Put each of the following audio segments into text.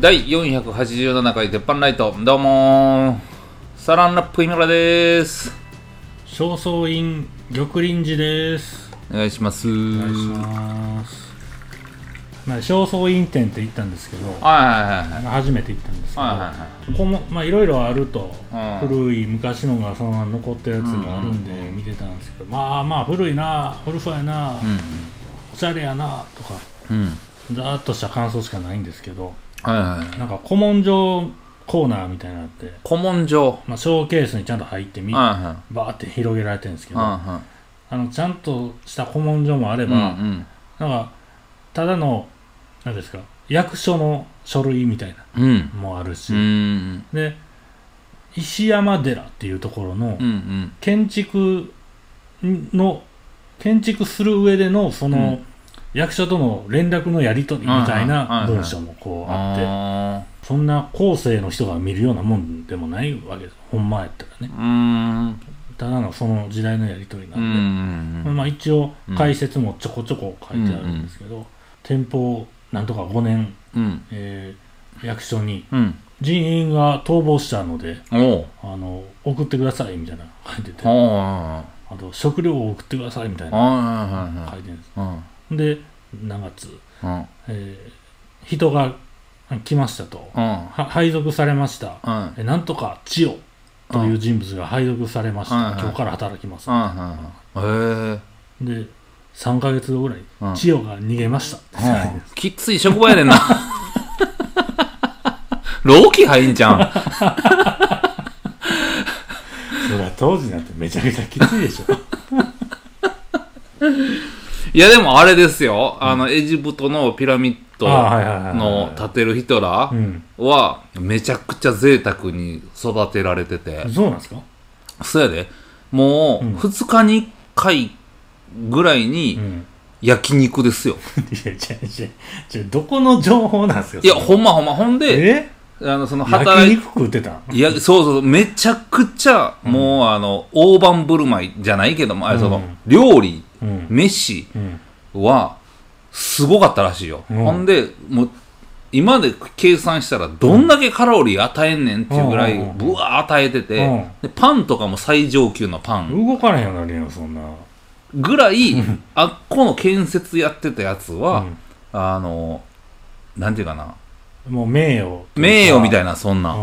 第487回鉄板ライトどうもー。サランラップ井村です。正倉院玉林寺です。お願いします。お願いします。まあ正倉院店って行ったんですけどはいはいはい初めて行ったんですけど、はいはいはいここもまあいろいろあると、うん。古い昔のがそのまま残ったやつがあるんで見てたんですけど、まあまあ古いな古そうやな、おしゃれやなとか。うんうん。ざーっとした感想しかないんですけどはいはい。なんか古文書コーナーみたいなのあって、古文書。まあ、ショーケースにちゃんと入ってみはいはい。バーって広げられてるんですけど、はあのちゃんとした古文書もあれいば、はいうん。なんかただの何ですか役所の書類みたいなうん。うんのもあるし、うん。で石山寺っていうところのうんうん。建築の建築する上でのその、うん役所との連絡のやり取りみたいなはい文章もこうあってあそんな後世の人が見るようなもんでもないわけです。ほんまやったらね。ただのその時代のやり取りなうん。んで、まあ、一応解説もちょこちょこ書いてあるんですけど、天保なんとか5年、うん。えー役所にうん。人員が逃亡したのであの送ってくださいみたいなの書いててあと食料を送ってくださいみたいな書いてるんです。うんで何月、うん。えー人が来ましたと、うん。は配属されました、うん。えなんとか千代。という人物が配属されました、うんはい今日から働きます、うんで3ヶ月後ぐらい、うん。千代が逃げました。きつい職場やねんな。老期入んじゃん。それは当時なんてめちゃめちゃきついでしょ いやでもあれですよ。あの、エジプトのピラミッドの建てるヒトラーうん。は、めちゃくちゃ贅沢に育てられてて。そうなんですか？そうやで。もう、うん。2日に1回ぐらいうにん。焼肉ですよ。いや違う違う違う。どこの情報なんですか？いや、ほんまほんま。ほんで、え？あの、その焼働い肉食ってたん？いや、そうそう、めちゃくちゃ、もう、あの、大盤振る舞いじゃないけども、あれ、その、うん。料理、うん。飯うん。は、すごかったらしいよ。うん。ほんで、もう、今で計算したら、どんだけカロリー与えんねんっていうぐらい、うん。ぶわー与えてて、うん。で、パンとかも最上級のパン。動かれへんようになるよそんな。ぐらい、あっこの建設やってたやつは、うん。あの、なんていうかな、もう名誉。名誉みたいなな、そんな、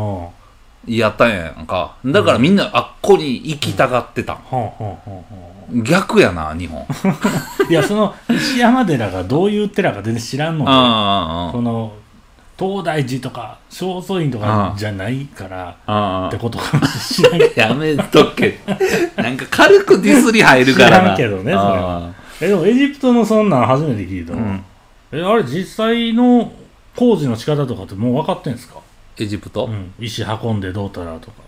やったんやんか。だからみんなあっこに行きたがってた。あはあはあは逆やな、日本。あ いやその石山寺がどういう寺か全然知らんのであその東大寺とか正倉院とかじゃないからってことかもしらんけど。やめとけ。なんか軽くディスり入るからな。知らんけどねそれは。えでもエジプトのそんなん初めて聞いたわ、うん。えあれ実際の工事の仕方とかってもう分かってんですか、エジプト、うん、石運んでどうたらとか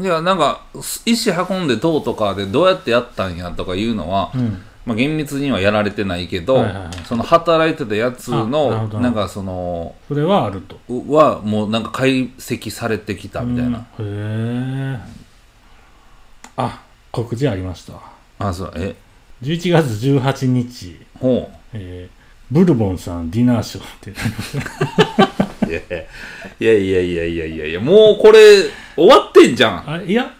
いや、なんか、石運んでどうとかでどうやってやったんやとかいうのは、うん。まあ、厳密にはやられてないけど、はいはいはい。その働いてたやつのなんかそのそれはあると。うはもうなんか解析されてきたみたいな、うん。へえあ告知ありました。あそうえ？11月18日、ほえーブルボンさんディナーショーって。う いやいやいやいやいやいやもうこれ終わってんじゃん。あいや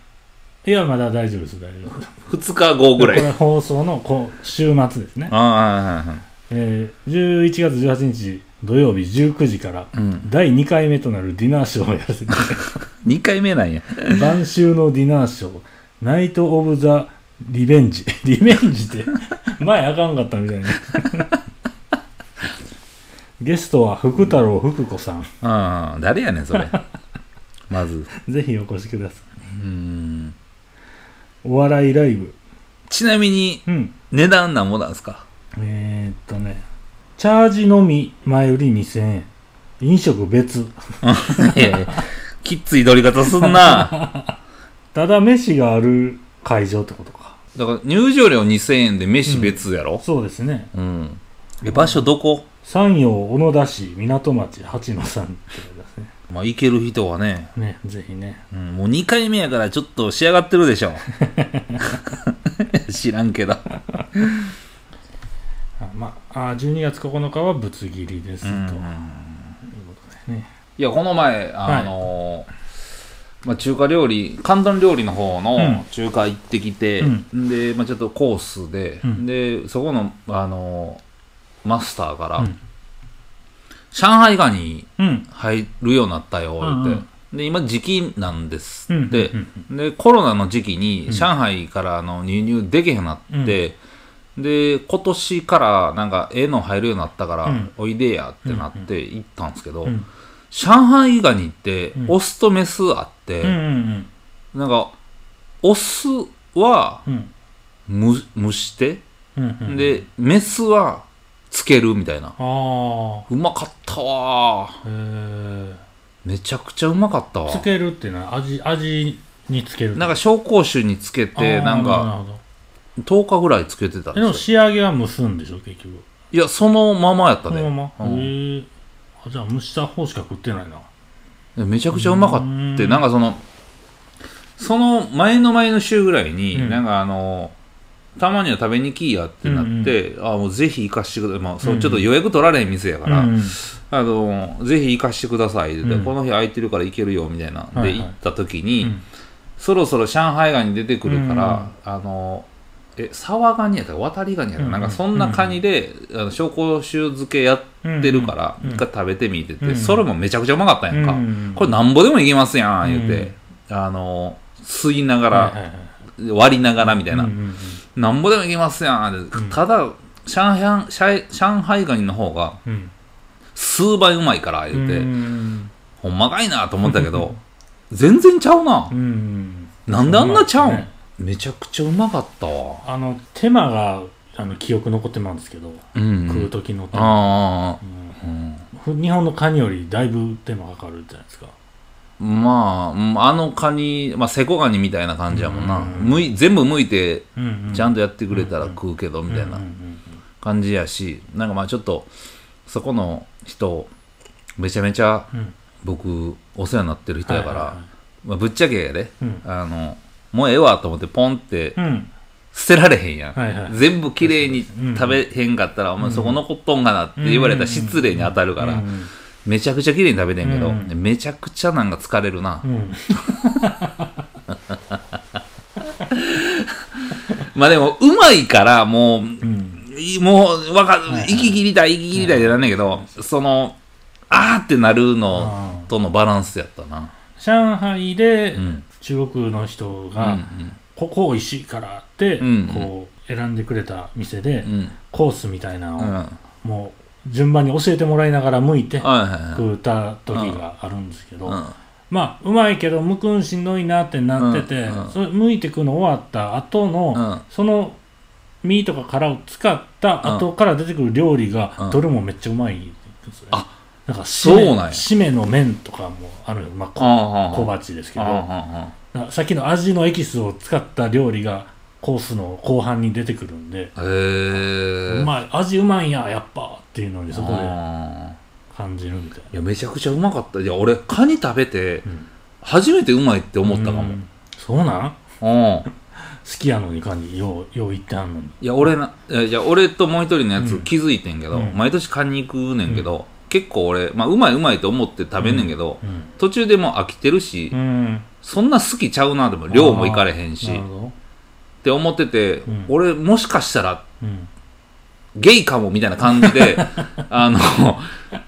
いやまだ大丈夫です大丈夫です。2日後ぐらい。これ放送のこう週末ですね。ああはいはいはいえー、11月18日土曜日19時からうん。第2回目となるディナーショーをやらせていただきます2回目なんや。晩秋のディナーショーナイト・オブ・ザ・リベンジリベンジって前あかんかったみたいなゲストは福太郎福子さん。ああ誰やねんそれ。まず。ぜひお越しください。うん。お笑いライブ。ちなみにうん。値段なんぼなんですか？えー、っとねチャージのみ前売り2000円。飲食別。いやいやきっつい取り方すんな。ただ飯がある会場ってことか。だから入場料2000円で飯別やろ？そうですね。うん、え場所どこ？山陽小野田市港町八野さんってすね。まあ行ける人はね、ねぜひね。うん、もう2回目やからちょっと仕上がってるでしょ 知らんけど。あ まああ12月9日はぶつ切りですと、うん。いうことでね。いやこの前あのーまあ、中華料理広東料理の方うん。の中華行ってきて、うん。で、まあ、ちょっとコースで、うん。でそこの、あのーマスターから、うん。上海ガニうん。入るようになったようんうん。って、で今時期なんです。うんって、うんでコロナの時期にうん上海からあの輸入できへんなって、で今年からなんかええの入るようになったから、うん。おいでやってなって行ったんですけど、うん。上海ガニってうん。オスとメスあって、うんうんなんかオスはうん。蒸蒸して、うんうん。でメスはつけるみたいな。ああうまかったわへえめちゃくちゃうまかったわ。つけるっていうのは味味につけるなんか紹興酒につけてなんかるほど。10日ぐらいつけてたでも仕上げは蒸すんでしょ？結局。いやそのままやったね。そのまま、うん。へえあじゃあ蒸した方しか食ってないな。めちゃくちゃうまかってなんかそのその前の前の週ぐらいに、うん。なんかあのたまには食べに来いやってなって、あもうぜひ行かしてください、まあ、そううんちょっと予約取られへん店やから、うん。あのぜひ行かしてくださいってうん。この日空いてるから行けるよみたいな、はいはい。で行った時に、うん。そろそろ上海ガニ出てくるから、あのえ沢ガニやったか渡りガニやったか、うん。なんかそんなカニで、あの紹興酒漬けやってるから、うん。一回食べてみてて、うん。それもめちゃくちゃうまかったんやんか、うん。これなんぼでもいけますやん言うて、あの吸いながら、はいはいはい。割りながらみたいな、うんうんうんなんぼでもいけますやんうん。ただ上海上上海ガニの方がうん。数倍うまいから言うて、うん。ほんまかいなと思ったけど 全然ちゃうな、うん。なんであんなちゃうん、ね。めちゃくちゃうまかったわ。あの手間があの記憶残ってまうんですけど、うん食う時の手間、ああ、うんうん。日本のカニよりだいぶ手間かかるじゃないですかまあうんあのカニ、まあ、セコガニみたいな感じやもんな、うん。むい全部剥いてちゃんとやってくれたら食うけどみたいな感じやしなんかまあちょっとそこの人めちゃめちゃ僕お世話になってる人やから、まあ、ぶっちゃけやでうん。あのもうええわと思ってポンってうん。捨てられへんやん、はいはい。全部きれいに。うん。食べへんかったら、お前そこ残っとんかなって言われたら失礼に当たるから、うんめちゃくちゃきれいに食べてんけど、うん。めちゃくちゃなんか疲れるな、うん。まあでもうまいからもううん。いもうわか息切りたい息切りたいってなんだけど、そのあーってなるのあとのバランスやったな。上海でうん。中国の人うんが、ここ美味しいからって、うんこう選んでくれた店で、うん。うんコースみたいなのを、もう順番に教えてもらいながら剥いて食うた時があるんですけど、うん。まあうまいけど剥くんしんどいなってなってて、それ剥いてくの終わった後の、うん。その身とか殻を使った後から出てくる料理がうん。どれもめっちゃうまいんですよね。あなんかそうなんや。締めの麺とかもあるよ、まあ、小鉢ですけど、さっきの味のエキスを使った料理がコースの後半に出てくるんで、へえうまい。味うまいんややっぱっていうのにそこであ感じるみたいーいやめちゃくちゃうまかった。いや俺カニ食べてな、うん。初めてうまいって思ったかも。うん。そうなん？ん。きやのにカニようよう言ってはんのに。いや俺ないやいや俺ともう一人のやつうん。気づいてんけど、うん。毎年カニ行くねんけど、結構俺、まあ、うまいうまいと思って食べんねんけど、うん。途中でもう飽きてるし、うん。そんな好きちゃうなでも量もいかれへんし。っなるほど。て思ってて、うん。俺もしかしたらうんゲイかもみたいな感じで あの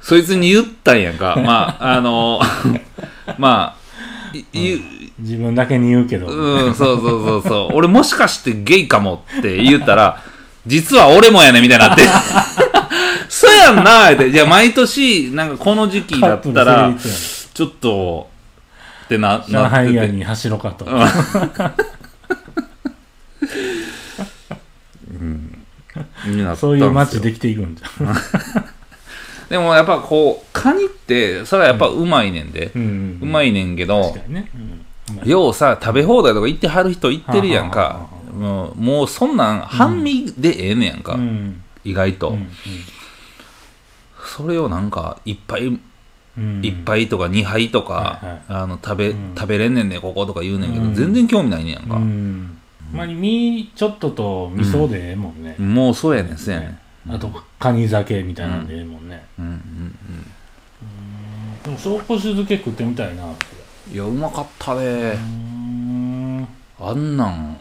そいつに言ったんやんかまああの まあう自分だけに言うけど、うん、そうそうそうそう。俺もしかしてゲイかもって言ったら、実は俺もやねみたいになって。そうやんなって。じゃあ毎年、なんかこの時期だったらちょっと、ってな、なってて。海屋に走ろうかと、になったんすよそういう街できていくんじゃん。でもやっぱこう、カニって、それはやっぱうまいねんで。うんうまいねんけど確、かにね、うん、ようさ、食べ放題とか行ってはる人行ってるやんか。もうもうそんなん、半身でええねやんか。うん。意外と。うんそれをなんか、いっぱいうん。一杯とか二杯とか、はいはい。あの食べ、うん。食べれんねんねこことか言うねんけど、うん。全然興味ないねんやんか、うんまあ身ちょっとと味噌でええもんね、もうそうやねんそうやね。んあとカニ酒みたいなんでええもんね、うんうんでも紹興酒漬け食ってみたいな。いやうまかったね。あんなん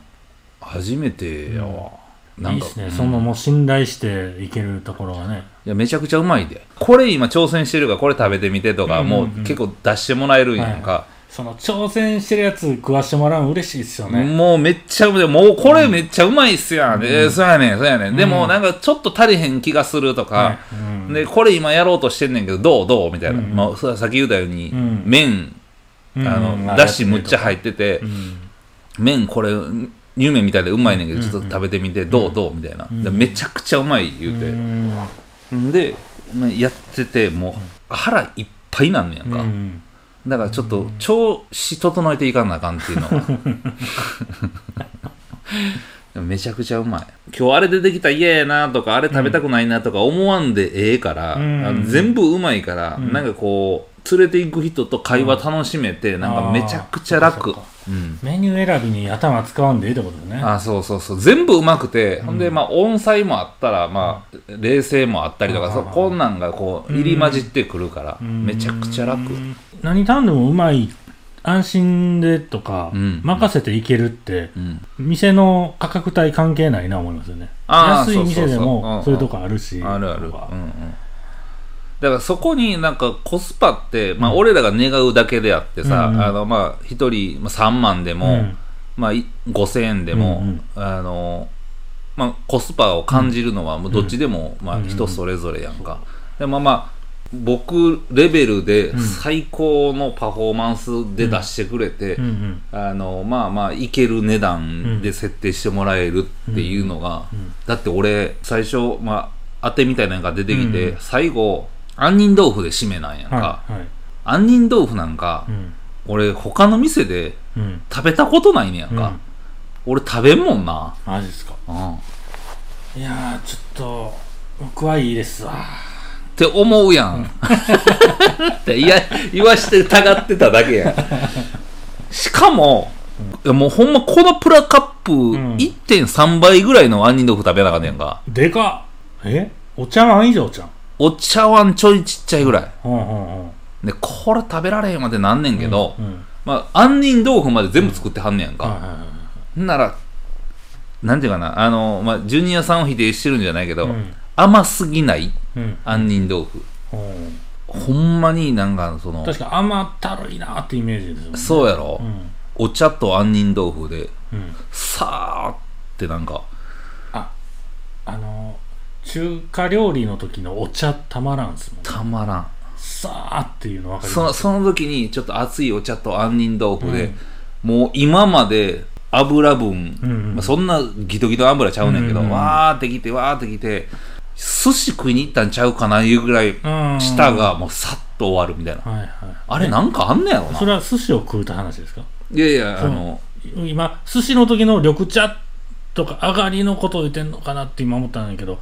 初めてやわ、ないんかいっすね、うん。そのもう信頼していけるところがね。いやめちゃくちゃうまいで。これ今挑戦してるからこれ食べてみてとか、うんうんうん。もう結構出してもらえるんやんか、その挑戦してるやつ食わしてもらうの嬉しいっすよね、もうめっちゃうまい。もうこれめっちゃうまいっすやん、えーそうやねんそうやねん、でもうんなんかちょっと足りへん気がするとか、はいうん。でこれ今やろうとしてんねんけどどう？どう？みたいな、うん。まあ、ささっき言ったように、うん。麺。うん。あうん。のだしむっちゃ入ってて、うん。麺これ乳麺みたいでうまいねんけど、うん。ちょっと食べてみて、どう？どう？みたいな、ん。でめちゃくちゃうまい言うて、うん。でまあやっててもう腹いっぱいになんねやんか、うんだからちょっと調子整えていかなあかんっていうのは。めちゃくちゃうまい。今日あれ出てきたら嫌やなとかあれ食べたくないなとか思わんでええから、うん。あの全部うまいから、ん。なんかこう連れて行く人と会話楽しめて、なんかめちゃくちゃ楽うん。メニュー選びに頭使わんでいいってことね。あそうそうそう。全部うまくて、ほんでまあ音彩もあったらまあ冷静もあったりとか、うんそうこんなんがこう入り混じってくるから、うん。めちゃくちゃ楽、うん何頼んでもうまい安心でとか、うん。任せていけるってうん。店の価格帯関係ないな思いますよね。安い店でもそういうとこあるしあるある、うんうんだからそこになんかコスパって、まあ俺らが願うだけであってさ、うんうん。あのまあ一人まあ3万でも、うん。まあい5000円でも、うんあのまあコスパを感じるのはもうどっちでも、まあうん人それぞれやんか、でもまあ僕レベルで最高のパフォーマンスで出してくれて、あのまあまあいける値段で設定してもらえるっていうのが、うんだって俺最初まあ当てみたいなのが出てきて、うん。最後杏仁豆腐で締めなんやんか、はいはい。杏仁豆腐なんか、うん。俺他の店でうん。食べたことないねやんか、うん。俺食べんもんな、マジですか。うん、っいやーちょっと僕はいいですわ。て思うやん、っていや言わしてたがってただけやん。しかも、いやもうほんまこのプラカップん。1.3倍ぐらいの杏仁豆腐食べなあかんねやんか。でかっ。え？お茶碗以上じゃんお茶碗ちょいちっちゃいぐらい。でこれ食べられへんまでなんねんけど、まあ杏仁豆腐まで全部作ってはんねやんか、はいはいはいほんならなんていうかなあの、まあ、ジュニアさんを否定してるんじゃないけど、うん。甘すぎないうん。杏仁豆腐。うん。ほんまになんかその確か甘ったるいなってイメージですよね。そうやろ、うん。お茶と杏仁豆腐でうん。さーってなんかああの中華料理の時のお茶たまらんすもんたまらん。さーっていうの分かりそのます？その時にちょっと熱いお茶と杏仁豆腐で、もう今まで油分、うんうん。まあ、そんなギトギトの油ちゃうねんけど、うんうんわーってきてわーってきて寿司食いに行ったんちゃうかないうぐらいうん。舌がもうさっと終わるみたいな、はいはい。あれなんかあんねやろな。それは寿司を食うた話ですか？いやいやあそうの今寿司の時の緑茶とか上がりのことを言ってんのかなって今思ったんだけど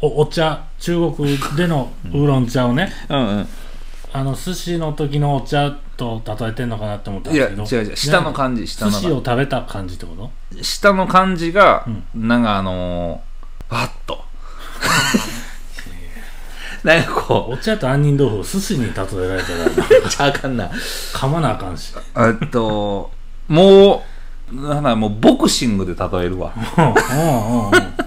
おお茶中国でのウーロン茶をね。うんうん。あの寿司の時のお茶と例えてんのかなって思ったんいですけど。や違う違う。下の感じ下の寿司を食べた感じってこと？下の感じが、うなんかあのー、わっと。なんかこお茶と杏仁豆腐を寿司に例えられたら。うちゃあかんな噛まなあかんし。えっともうなんだもうボクシングで例えるわ。うんうんう。ん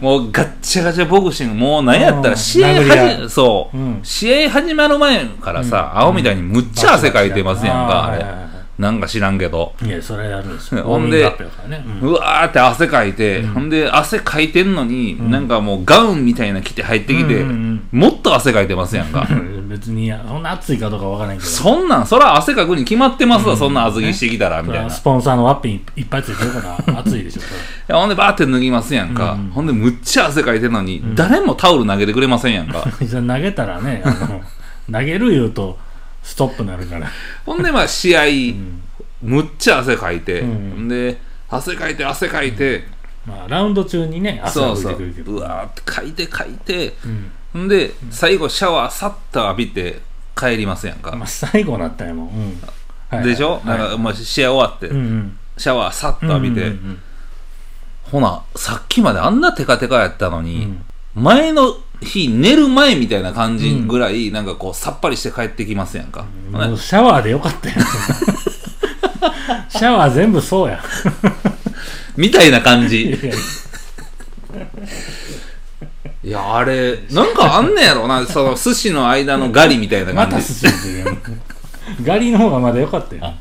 もうガッチャガチャボクシングもう何やったうんら試合始そう、うん。試合始まる前からさ、青みたいにむっちゃ汗かいてますやんか、あれなんか知らんけど。いやそれやるんですよ。ほんでうん。うわーって汗かいて、うん。ほんで汗かいてんのに、ん。なんかもうガウンみたいな着て入ってきて、うんうんもっと汗かいてますやんか。う ん別にそんな暑いかどうかわからないけど。そんなんそら汗かくに決まってますわ、そんな厚着してきたらみたいな、スポンサーのワッピンいっぱいついてるから暑いでしょそれほんでバーって脱ぎますやんか、うん。ほんでむっちゃ汗かいてんのに、誰もタオル投げてくれませんやんか。じゃあ投げたらね投げる言うとストップになるから。ほんでまあ試合、ん。むっちゃ汗かいて、うん。で汗かいて汗かいて、まあラウンド中にね汗はそうそ浮いうてくるけど。うわーってかいてかいてうん。で最後シャワーさっと浴びて帰りますやんか、まあ最後なったんやもん、うん。はい。でしょ、はい。なんか、まあ、試合終わって、うんうん。シャワーさっと浴びて、うんうん。ほなさっきまであんなテカテカやったのに、うん。前の日寝る前みたいな感じぐらい、なんかこうさっぱりして帰ってきますやんか、もうシャワーでよかったやん。シャワー全部そうやん。みたいな感いじや。いやあれなんかあんねやろな。その寿司の間のガリみたいなまた感じ寿司って言うガリの方がまだよかったよ。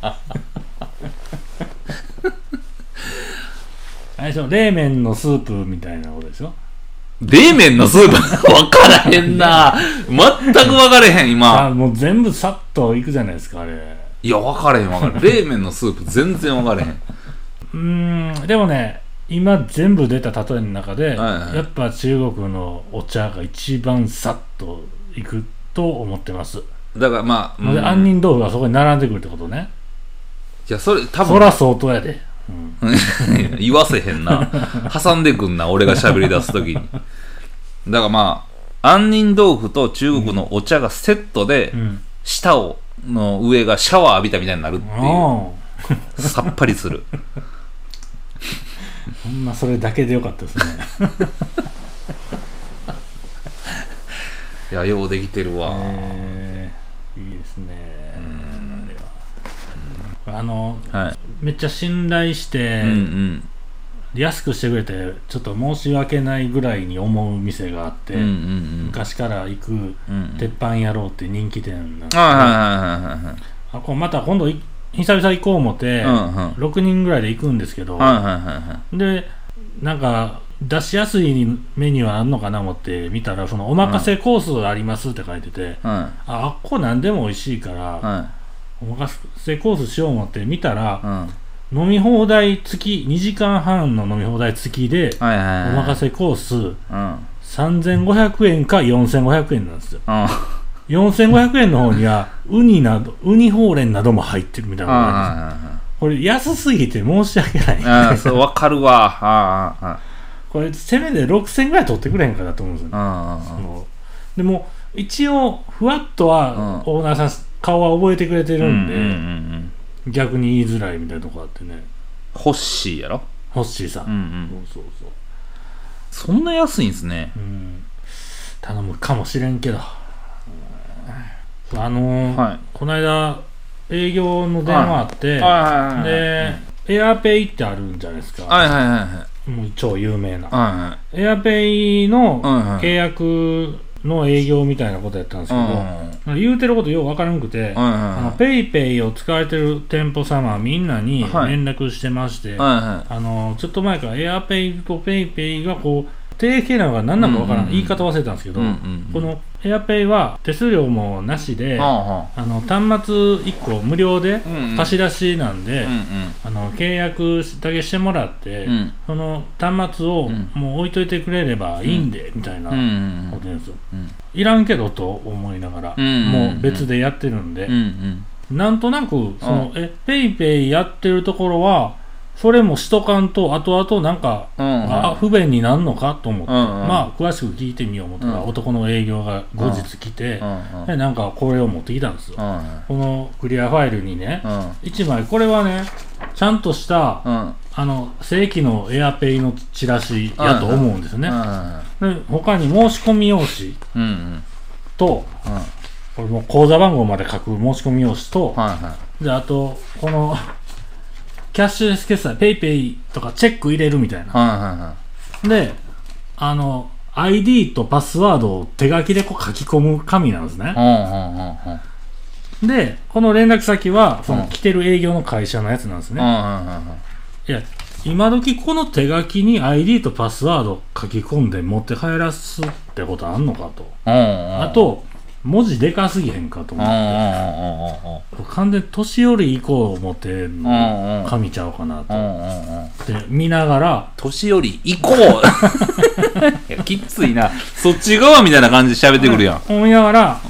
あれでしょ？冷麺のスープみたいなことでしょ？冷麺のスープ。分からへんな。全く分かれへん今。あもう全部さっといくじゃないですかあれ。いや分かれへん分かれへん。冷麺のスープ全然分かれへん。うーんでもね今全部出た例えの中で、はいはい。やっぱ中国のお茶が一番さっといくと思ってます、だからまあ、うん。で杏仁豆腐がそこに並んでくるってことね。いやそれ多分。そら相当やで、うん。言わせへんな。挟んでくんな俺が喋り出す時に。だからまあ杏仁豆腐と中国のお茶がセットで、うん。舌をの上がシャワー浴びたみたいになるっていう。あさっぱりする。あほんまそれだけでよかったですね。いやようできてるわ、えーいいですね。あれはあのはいめっちゃ信頼して、うんうん安くしてくれてちょっと申し訳ないぐらいに思う店があって、うんうんうん。昔から行くうんうん。鉄板野郎って人気店なんですけどあまた今度い久々行こう思って、うんうん6人ぐらいで行くんですけど、はいはいはいはいでなんか出しやすいメニューはあんのかな思って見たらそのおまかせコースありますって書いてて、はああっこ何でも美味しいから、おまかせコースしよう思って見たらい、うん。飲み放題付き2時間半の飲み放題付きで、はいはいはいおまかせコースうん。3500円か4500円なんですよ。うん。4500円の方には ウニなどウニほうれんなども入ってるみたいなのがあるんですよ。あこれ安すぎて申し訳ない。ああそうわかるわ。あああこれせめて6000ぐらい取ってくれへんかなと思うんですよでも一応ふわっとはうん。オーナーさん顔は覚えてくれてるんで、うんうんうんうん。逆に言いづらいみたいなとこあってね。ホッシーやろ？ホッシーさん、うんうん。そうそうそう。そんな安いんすね。うん。頼むかもしれんけど。うんあのーはい。この間営業の電話あって、はい。はいはいで、エアペイってあるんじゃないですか、はいはいはいはい。もう超有名な、はエアペイのはいはい。契約の営業みたいなことやったんですいけど、はい言うてることよう分からなくて、あのはペイペイを使われてる店舗様みんなにはい。連絡してまして、いはあのちょっと前からエアペイとペイペイがこう提携なのが何なのか分からん、言い方忘れたんですけど、このエアペイは手数料もなしで、あの端末1個無料で貸し出しなんで、うんあの契約だけしてもらって、その端末をうん。もう置いといてくれればいいんで、みたいなこと言うん。ですよ、うん。いらんけどと思いながら、もう別でやってるんで、なんとなくその、えペイペイやってるところはそれもしとかんと後々なんか、うんあ不便になるのかと思って、うんうん。まあ詳しく聞いてみよう思ったら、うん。男の営業が後日来て、うんでなんかこれを持ってきたんですよ、うんこのクリアファイルにね、うん。1枚これはねちゃんとした、うん。あの正規のエアペイのチラシやと思うんですね、で他に申し込み用紙うんうん。とこれもう口座番号まで書く申し込み用紙と、はいはい。であとこのキャッシュレス決済ペイペイとかチェック入れるみたいな。はいはいはであの ID とパスワードを手書きでこう書き込む紙なんですね。でこの連絡先はそのうん。来てる営業の会社のやつなんですね、はいはいや今時この手書きに ID とパスワード書き込んで持って帰らすってことあんのかと、あと文字でかすぎへんかと思って、完全に年寄り以降持ってんのうんうん紙ちゃうかなとうんうんうん。って見ながら年寄り行こう。いやきっついな。そっち側みたいな感じで喋ってくるやん。思いながら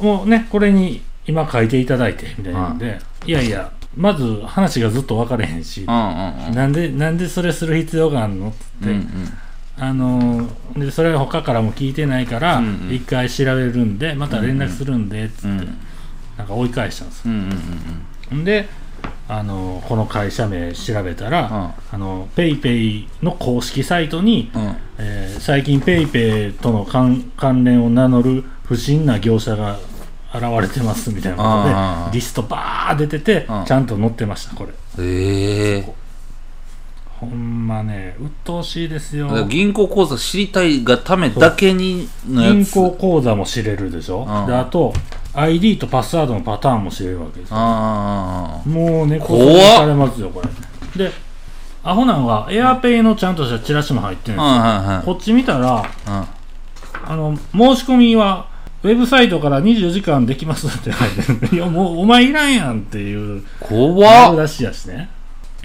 うもうねこれに今書いていただいてみたいなんで、いやいやまず話がずっと分かれへんし、なんでなんでそれする必要があるのって。うんうんあのーでそれは他からも聞いてないから一回調べるんでまた連絡するんでっつって、うん。なんか追い返したんですうんうんであのこの会社名調べたら、うん。あのペイペイの公式サイトに、うん。えー最近ペイペイとの関関連を名乗る不審な業者が現れてますみたいなことでリストバー出てて、うん。ちゃんと載ってましたこれ。ええほんまね鬱陶しいですよ。だから銀行口座知りたいがためだけにのやつ。銀行口座も知れるでしょ、うん。であと ID とパスワードのパターンも知れるわけですよ。あもう猫怖っ背されますよこれ。でアホなんはエアペイのちゃんとしたチラシも入ってるんあですよ、はいはいこっち見たらはいあの申し込みはウェブサイトから24時間できますって書いてる。いやもうお前いらんやんっていう。うん怖っ。出しやしね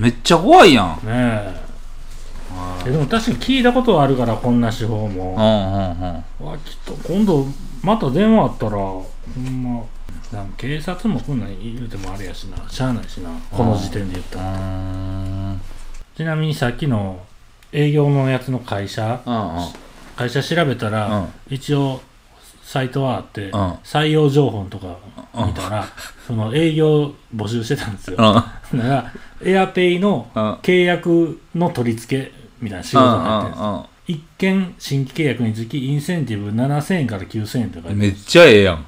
めっちゃ怖いやん。ねえ。えでも確かに聞いたことはあるからこんな手法うんもうんうん。わきっと今度また電話あったらほんまなんか警察もこんなん言うてもあれやしな。しゃあないしな。この時点で言ったうらちなみにさっきの営業のやつの会社うんうん。会社調べたら、うん。一応サイトはあって、ん。採用情報とか見たら、その営業募集してたんですよ、だからエアペイのうん。契約の取り付けみたいな仕事になってるんですうんうん一件新規契約につきインセンティブ7000円から9000円とか。うんめっちゃええやん。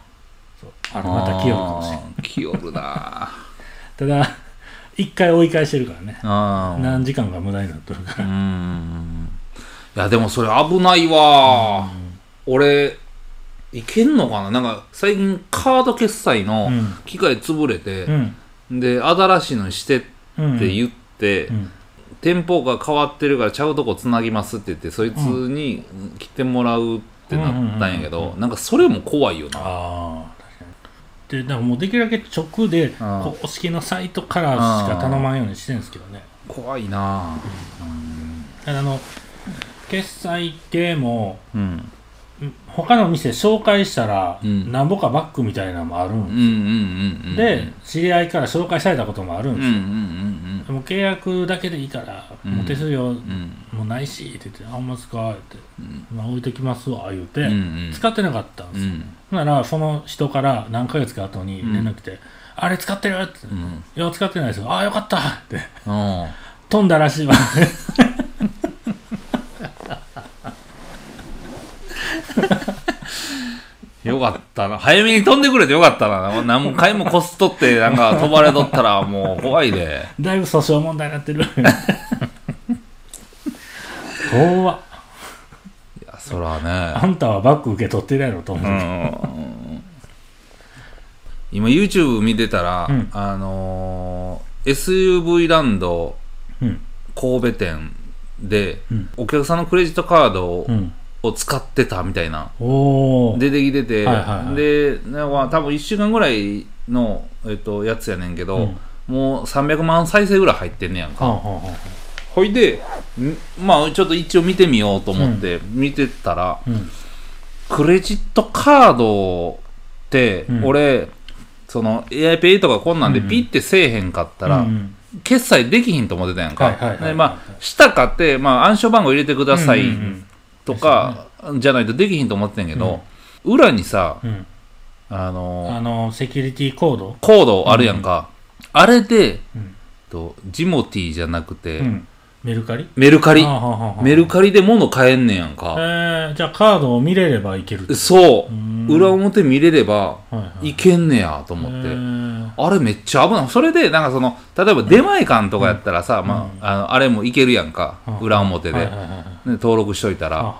あれまた来よるかもし。れないあー来よるな。ただ一回追い返してるからね。何時間か無駄になってるかうらん。いやでもそれ危ないわ。俺いけんのかな？なんか最近カード決済のうん。機械潰れてう、ん。で新しいのにしてってうん言って、うん。店舗が変わってるからちゃうとこつなぎますって言ってそいつに来てもらうってなったんやけうんうんうんどなんかそれも怖いよな。でだからもうできるだけ直であ公式のサイトからしか頼まんようにしてるんですけどね。怖いなただあの決済系もうんん他の店紹介したらうん。なんぼかバックみたいなのもあるんうんうんうんうんで知り合いから紹介されたこともあるんですよ、でも契約だけでいいから、うん。もう手数料もうないしって言って「あほんますか?」って。うん「まあ、置いてきますわ」言うて、使ってなかったんですよ、ならその人から何ヶ月か後に連絡来て「あれ使ってる?」って。うん。いや、使ってないですよ。ああ、よかったって。うん。飛んだらしいわ。よかったな。早めに飛んでくれてよかったな。何回もこすっとって、なんか飛ばれとったらもう怖いで。だいぶ訴訟問題になってる。怖っ。いや、そらあね。んたはバッグ受け取ってるやろと思う。うん今 YouTube 見てたら、うんあのー SUV ランドうん。神戸店で、うんお客さんのクレジットカードを,、うん。使ってたみたいな。出てきてて、はいはいはい。でなんか多分1週間ぐらいの、えっと、やつやねんけど、うん。もう300万再生ぐらい入ってんねやんか、ほいでんまあちょっと一応見てみようと思って見てたら、あうん。クレジットカードって、うん。俺その AIPay とかこんなんでうん。うんピッてせえへんかったら、うん決済できひんと思ってたやんか、はいはいはいはいでまあしたかって、まあ、暗証番号入れてくださいうんうんとか、じゃないとできひんと思ってたんやけど、裏にさうん。うんあのあの、セキュリティコードコードあるやんか、あれで、うん。とジモティーじゃなくて、うん。メルカリ？メルカリ。メルカリで物買えんねやんえか、ー、じゃあカードを見れればいけるそう。うん。裏表見れればはいはい。いけんねやと思って、えー。あれめっちゃ危ない。それでなんかその例えば出前館とかやったらさ、まあ、あのあれもいけるやんか、うん。裏表で、はいはいはい登録しといたら、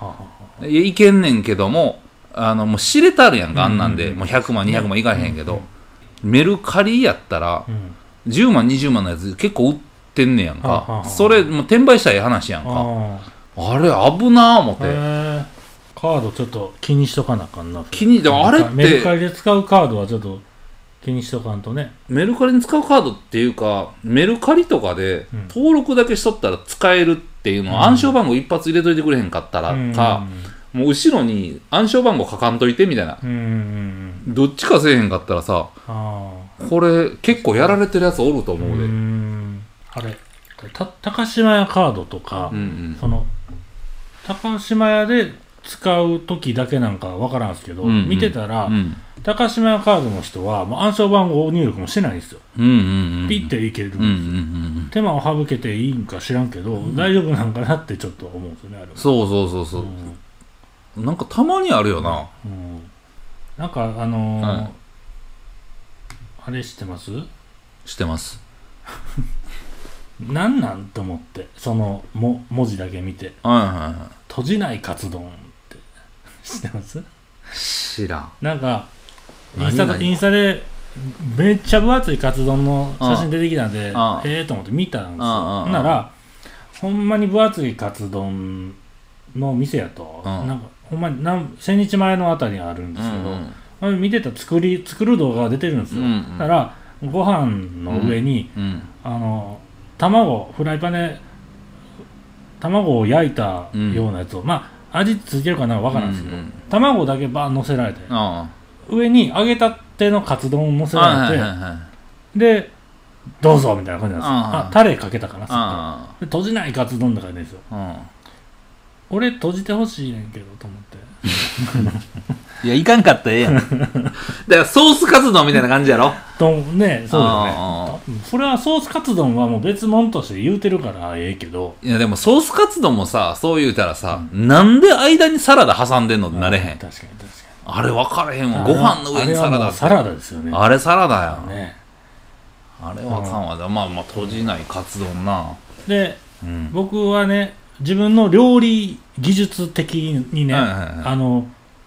いやいけんねんけどもあのもう知れたるやんかあんなんで、うんもう100万200万いかへんけど、メルカリやったらあうん10万20万のやつ結構売ってんねやんか、それもう転売したらええ話やんか。ああ。れ危なー思って、カードちょっと気にしとかなあかんな気にでもあれってメルカリで使うカードはちょっと気にしとかんとね。メルカリに使うカードっていうかメルカリとかでうん。登録だけしとったら使えるっていうのを暗証番号一発入れといてくれへんかったらか、もう後ろに暗証番号書かんといてみたいな。うんうんうん。うんどっちかせえへんかったらさあこれ結構やられてるやつおると思うで、ん。あれ。た高島屋カードとか、うんうん。その高島屋で使う時だけなんかわからんすけど、うんうん。見てたら、うん。高島屋カードの人はもう暗証番号入力もしてないんですよ、うんうんうんピッていけるんですよ、うんうんうん。手間を省けていいんか知らんけど、大丈夫なんかなってちょっと思うんですよねあれは。そうそうそうそう。う、んなんかたまにあるよな。うん。なんかあのーはい。あれ知ってます？してます。なんなん？と思って。そのも文字だけ見て。はいはいは閉じないカツ丼知ってます？い知らん。なんかインスタ何々インスタでめっちゃ分厚いカツ丼の写真出てきたんでああええと思って見たんですよ。ああほんならほんまに分厚いカツ丼の店やとうん。なんかほんまに何千日前のあたりにあるんですけど、うんあれ見てた作り作る動画が出てるんですよ、うんうん。だからご飯の上に、うん。あの卵フライパンで卵を焼いたようなやつを、まあ味ついてるかなわからんですけど、うんうん。卵だけバーン乗せられてあ上に揚げたてのカツ丼を乗せあられて、はいはいはいはい。でどうぞみたいな感じなんですよ。ああ。あタレかけたかなそっかあで閉じないカツ丼って書いてるんですよ。あ俺閉じてほしいねんけどと思って いやいかんかったらええやん。だからソースカツ丼みたいな感じやろ。とねそうだね。それはソースカツ丼はもう別物として言うてるからええけど。いやでもソースカツ丼もさそう言うたらさ、なんで間にサラダ挟んでんのってなれへん。確かに確かにあれ分かれへんわ。ご飯の上にサラダ。あれはもうサラダですよね。あれサラダやん、ね。あれはあかんわ、まあまあ閉じないカツ丼な。でうん。僕はね自分の料理技術的にね、はいはいはい。あの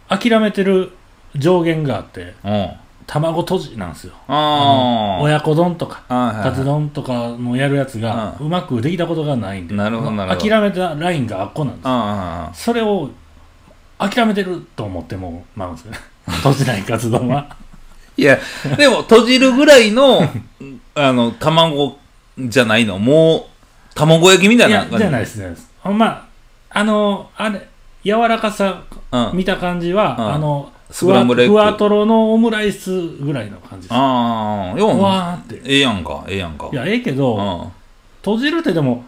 諦めてる上限があってうん卵とじなんですよ。ああ親子丼とかはいはいはい。カツ丼とかのやるやつがううまくできたことがないんでなるほどなるほど。諦めたラインがあっこなんですあそれを諦めてると思ってもまうんですよね。閉じないカツ丼は。いやでも閉じるぐらいの あの卵じゃないの？もう卵焼きみたいいな感じ？やじゃないですねほんまあのあれ柔らかさうん見た感じは、うん。あのスクランブルエッグ。ふわふわとろのオムライスぐらいの感じです。ああようわーって。ええやんかええやんか。いやええけど、うん。閉じるってでも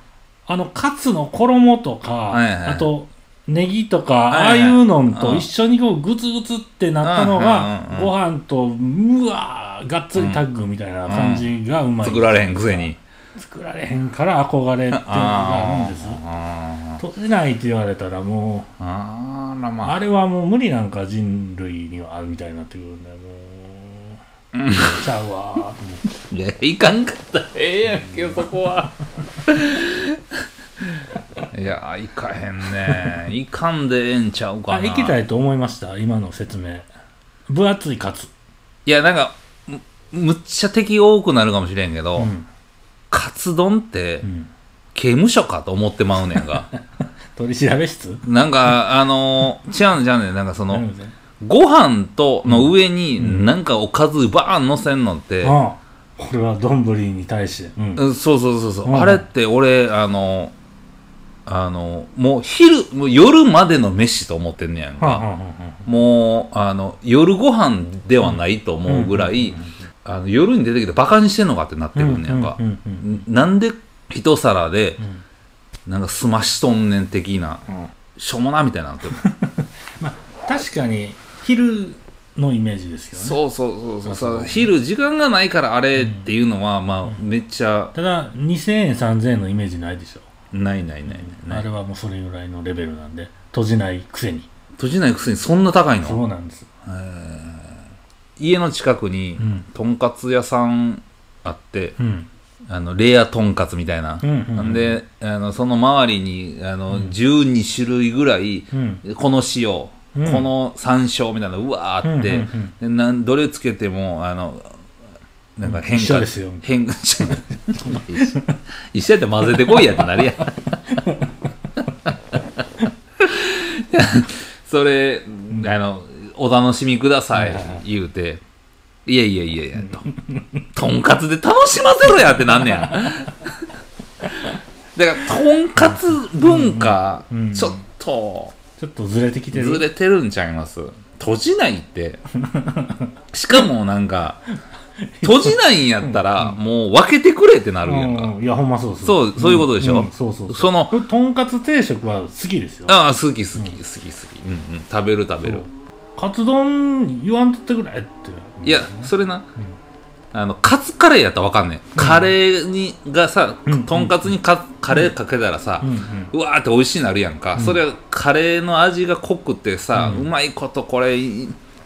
あのカツの衣とか、はいはいあとネギとか、ああいうのとうん。一緒にこうグツグツってなったのが、うんうん。ご飯とうわーがっつりタッグみたいな感じがうまい、作られへんくせに作られへん。から憧れっていうのがあるんですあ閉じないって言われたらもーあまあ。あれはもう無理なんか人類にはあるみたいになってくるんでもう、ちゃうわー。と思っていやいかんかったらええやんけどそこは。いやいかへんね。いかんでええんちゃうかあな行きたいと思いました？今の説明。分厚いカツいやなんかむむっちゃ敵多くなるかもしれんけど、うんカツ丼ってうん。刑務所かと思ってまうねんが。取り調べ室？なんかあのー、違うんじゃうねんなんかそのご飯との上になんかおかずバーン乗せんのって、ああこれは丼に対して、うん。うんそうそうそうそう、うん。あれって俺あのあのもう昼もう夜までの飯と思ってんねやんか、はあはあはあもうあの夜ご飯ではないと思うぐらい、あの夜に出てきてバカにしてんのかってなってくんねやんか、うんうんうんんなんで一皿でん。なんかすましとんねん的なうん。しょうもなみたいなのって まあ確かに昼のイメージですよね。そうそうそうそう。昼時間がないからあれっていうのは、まあめっちゃただ2000円3000円のイメージないでしょ。ないないないない。あれはもうそれぐらいのレベルなんで閉じないくせに。閉じないくせにそんな高いの？そうなんです家の近くにうん。とんかつ屋さんあって、うん。あのレアとんかつみたいな、うんうんうん。であのその周りにあの、12種類ぐらい、うん。この塩、うん。この山椒みたいなのうわーあって、うんうんでなんどれつけてもあのなんか変化、一緒ですよ。変化 一緒やって混ぜてこいやってなるやん。それ、あのお楽しみください言うて。いやいやいやいやと。とんかつで楽しませろやってなんねや。だからとんかつ文化、うん。うん。ちょっとちょっとずれてきてる。ずれてるんちゃいます。閉じないって。しかもなんか閉じないんやったら、もう分けてくれってなるやんか。うん。いやほんまそうそう。そういうことでしょ？ん。そうそうその僕とんかつ定食は好きですよ。ああ、好き好き好き好き。うんうん。食べる食べる。カツ丼言わんとってくれって。いや、それな、あの、カツカレーやったらわかんねん。カレーに、がさうん、とんかつにカカレーかけたらさうん、うん。うわーって美味しいなるやんか。それはカレーの味が濃くてさ、ううまいことこれ、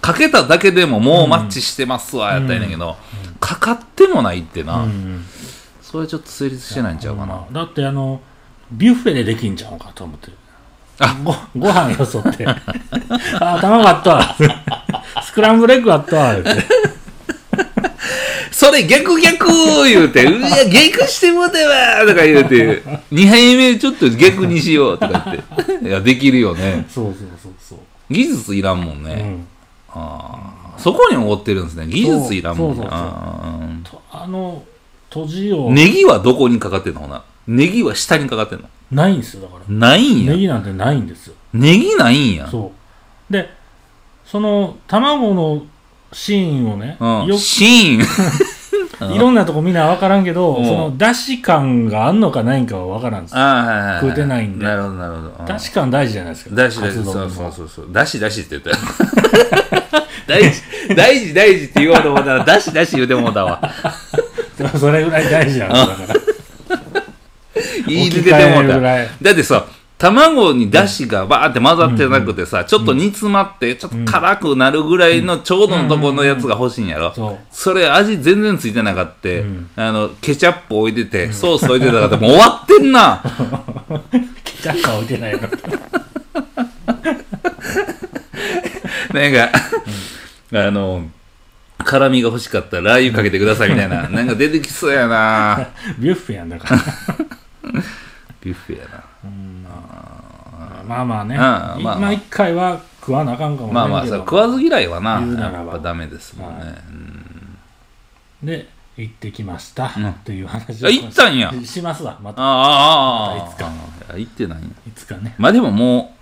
かけただけでももうマッチしてますわ、やったんだけど、かかってもないってな、うん。それちょっと成立してないんちゃうかな。だってあのビュッフェでできんちゃうかと思ってあ。ごご飯よそって。あ卵あったわ。スクランブルエッグあったわ。言うてそれ逆逆言うて、うわ、逆してもうたわとか言うて、2杯目ちょっと逆にしようとか言って。いや、できるよね。そうそうそうそう。技術いらんもんね。うん。あー。そこにおってるんですね。技術いらんもんね。そうそうそうあの閉じを。ネギはどこにかかってんのほな。ネギは下にかかってんの？ないんですよだからないんや？ネ。ギなんてないんですよネギないんや？そうでその卵のシーンをね、うん。よシーン。いろんなとこみんな分からんけど、うんそのだし感があんのかないんかは分からんですよはい。食うてないんでなるほど、なるほど。だし感大事じゃないですかだしだし、そうそうそうそう。だしだしって言ったよ。大事、大事、大事って言おうと思ったら、だしだし言うてもうたわ。で もそれぐらい大事なんですだから言い出てもうた。だってさ、卵にだしがバーって混ざってなくてさ、ちょっと煮詰まって、ちょっと辛くなるぐらいのちょうどのところのやつが欲しいんやろ。そう。それ味全然ついてなかった、ん。あの、ケチャップ置いてて、ソース置いてたから、もう終わってんな。ケチャップは置いてないの。なんか、あの、辛みが欲しかったらラー油かけてくださいみたいな、なんか出てきそうやな。ビュッフェやんだからビュッフェやな。まあまあね。ああまあまあ。今一回は食わなあかんかもしれんけど。まあまあさ、食わず嫌いはな、言うならば。やっぱダメですもんね。はい。うん。で行ってきました、うん。っていう話あ行ったんや。しますわまた。ああ、ああ、いつか。あ行ってないんや。いつかね。まあでもも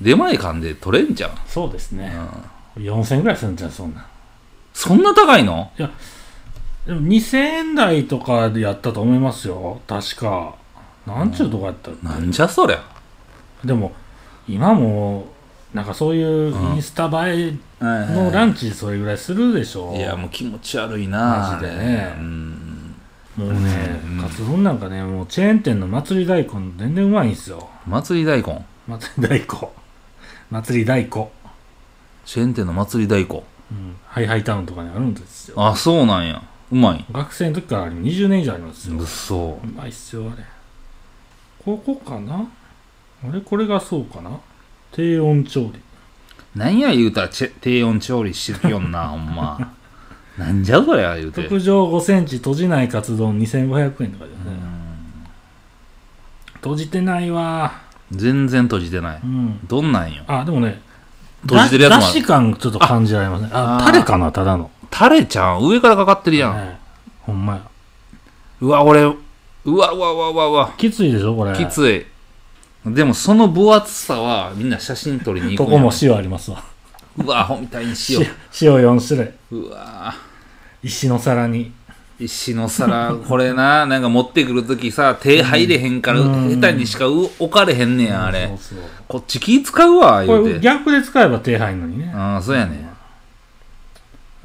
う、出前館で取れんじゃん。そうですね。う、ん。4000円ぐらいするんじゃんそんな。んそんな高いの？でも2000円台とかでやったと思いますよ。確か。なんちゅうとこやったっけ？なんじゃそりゃ。でも今もなんかそういうインスタ映えのランチそれぐらいするでしょ。いや、もう気持ち悪いなマジでね。うん。もうね、うん。カツ丼なんかねもうチェーン店の祭り大根全然うまいんですよ。祭り大根？祭り大根。祭り大根、チェーン店の祭り大根。うん、ハイハイタウンとかにあるんですよ。あ、そうなんや。うまい。学生の時からあり20年以上ありますよ。うそう。まいっすよあれ。ここかな？あれ？これがそうかな？低温調理。なんや言うたらチェ低温調理してるよんな、ほんま。なんじゃそりゃ言うて。特上5センチ閉じないカツ丼2500円とかですね、閉じてないわ。全然閉じてない。うん。どんなんよ。あでもね閉じてるやつもある。だだし感ちょっと感じられますねああー。タレかな？ただの、タレちゃん、上からかかってるやん。ねほんまやうわ、俺、うわうわうわうわうわ。きついでしょこれきつい。でもその分厚さはみんな写真撮りに行くんこも塩ありますわうわ、アホみたいに塩塩。塩4種類うわ石の皿に石の皿、これな、なんか持ってくるときさ、手入れへんから、うん下手にしかう置かれへんねや、あれ。そうそうこっち気使うわ、これ言うて。逆で使えば手入んのにねああ、そうやね。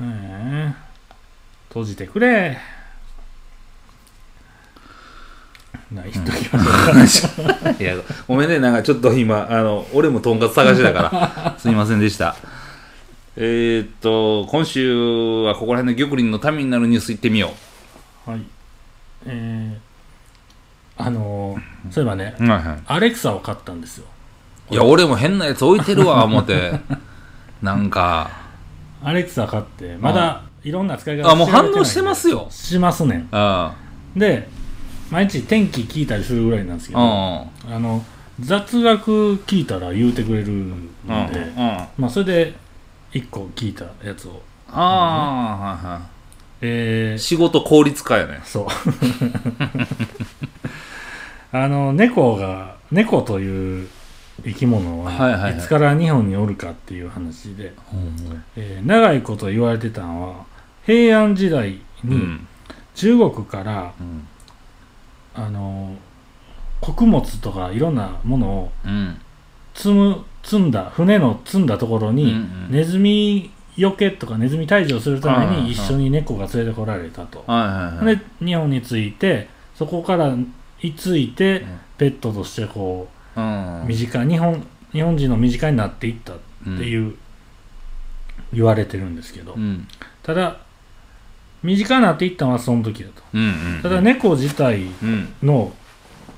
ええ閉じてくれない人きましょうかいや、ごめんね、なんかちょっと今、あの、俺もとんかつ探しだから、すいませんでした。えーっと、今週はここら辺の玉林のためになるニュース行ってみよはいえー、あのーそういえばねう。はいはい。アレクサを買ったんですよいや、俺も変なやつ置いてるわ、思って。なんか、アレクサ買ってまだいろんな使い方あもう反応してますよしますねんあで毎日天気聞いたりするぐらいなんですけあ、ど、うん。あの雑学聞いたら言うてくれるん。で、あまあそれで1個聞いたやつをあ、はいはえーい。仕事効率化やね。そう あの猫が猫という生き物はいつから日本におるかっていう話で、えー長いこと言われてたのは平安時代にうん。中国から、うん。あの穀物とかいろんなものをうん。積む積んだ船の積んだところに、うんうん。ネズミよけとかネズミ退治をするために一緒に猫が連れてこられたと、はいはいはい。で日本に着いてそこから居ついてん。ペットとしてこうんう身近日本日本人の身近になっていったっていう言われてるんですけど、うん。ただ身近になっていったのはその時だと。うんうんただ猫自体うん。の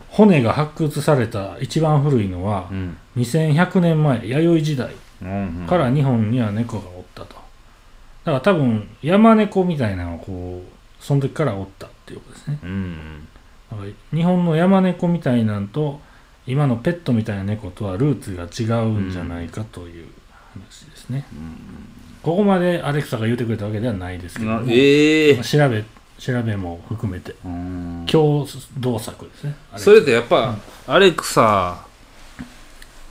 骨が発掘された一番古いのはうん。2100年前弥生時代うんから日本には猫がおったと。だから多分山猫みたいなのがこうその時からおったっていうことですね。うん。だから日本の山猫みたいなんと今のペットみたいな猫とはルーツが違うんじゃないかという話ですね、ここまでアレクサが言ってくれたわけではないですけども、ええ。まあ調べ調べも含めてうん。共同作ですね。それってやっぱ、アレクサ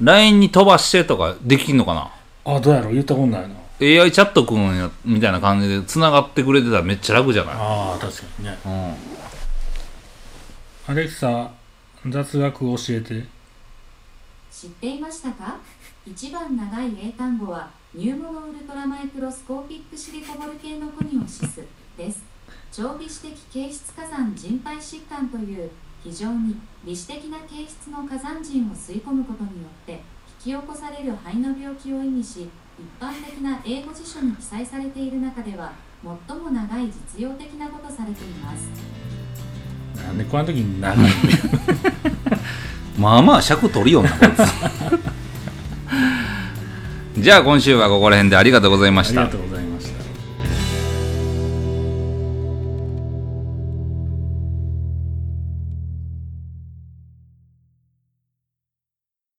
LINE に飛ばしてとかできんのかな？あどうやろう？言ったことないな。AI チャットくんやみたいな感じで繋がってくれてたらめっちゃ楽じゃない？ああ確かにね。うん。アレクサ雑学を教えて。知っていましたか？一番長い英単語はニューモノウルトラマイクロスコーピックシリコボル系のコニオシスです。長微子的形質火山人肺疾患という非常に微子的な形質の火山塵を吸い込むことによって引き起こされる肺の病気を意味し一般的な英語辞書に記載されている中では最も長い実用的なことされています。なんでこの時に長いの？まあまあ尺取るよなこいつ。じゃあ今週はここら辺でありがとうございました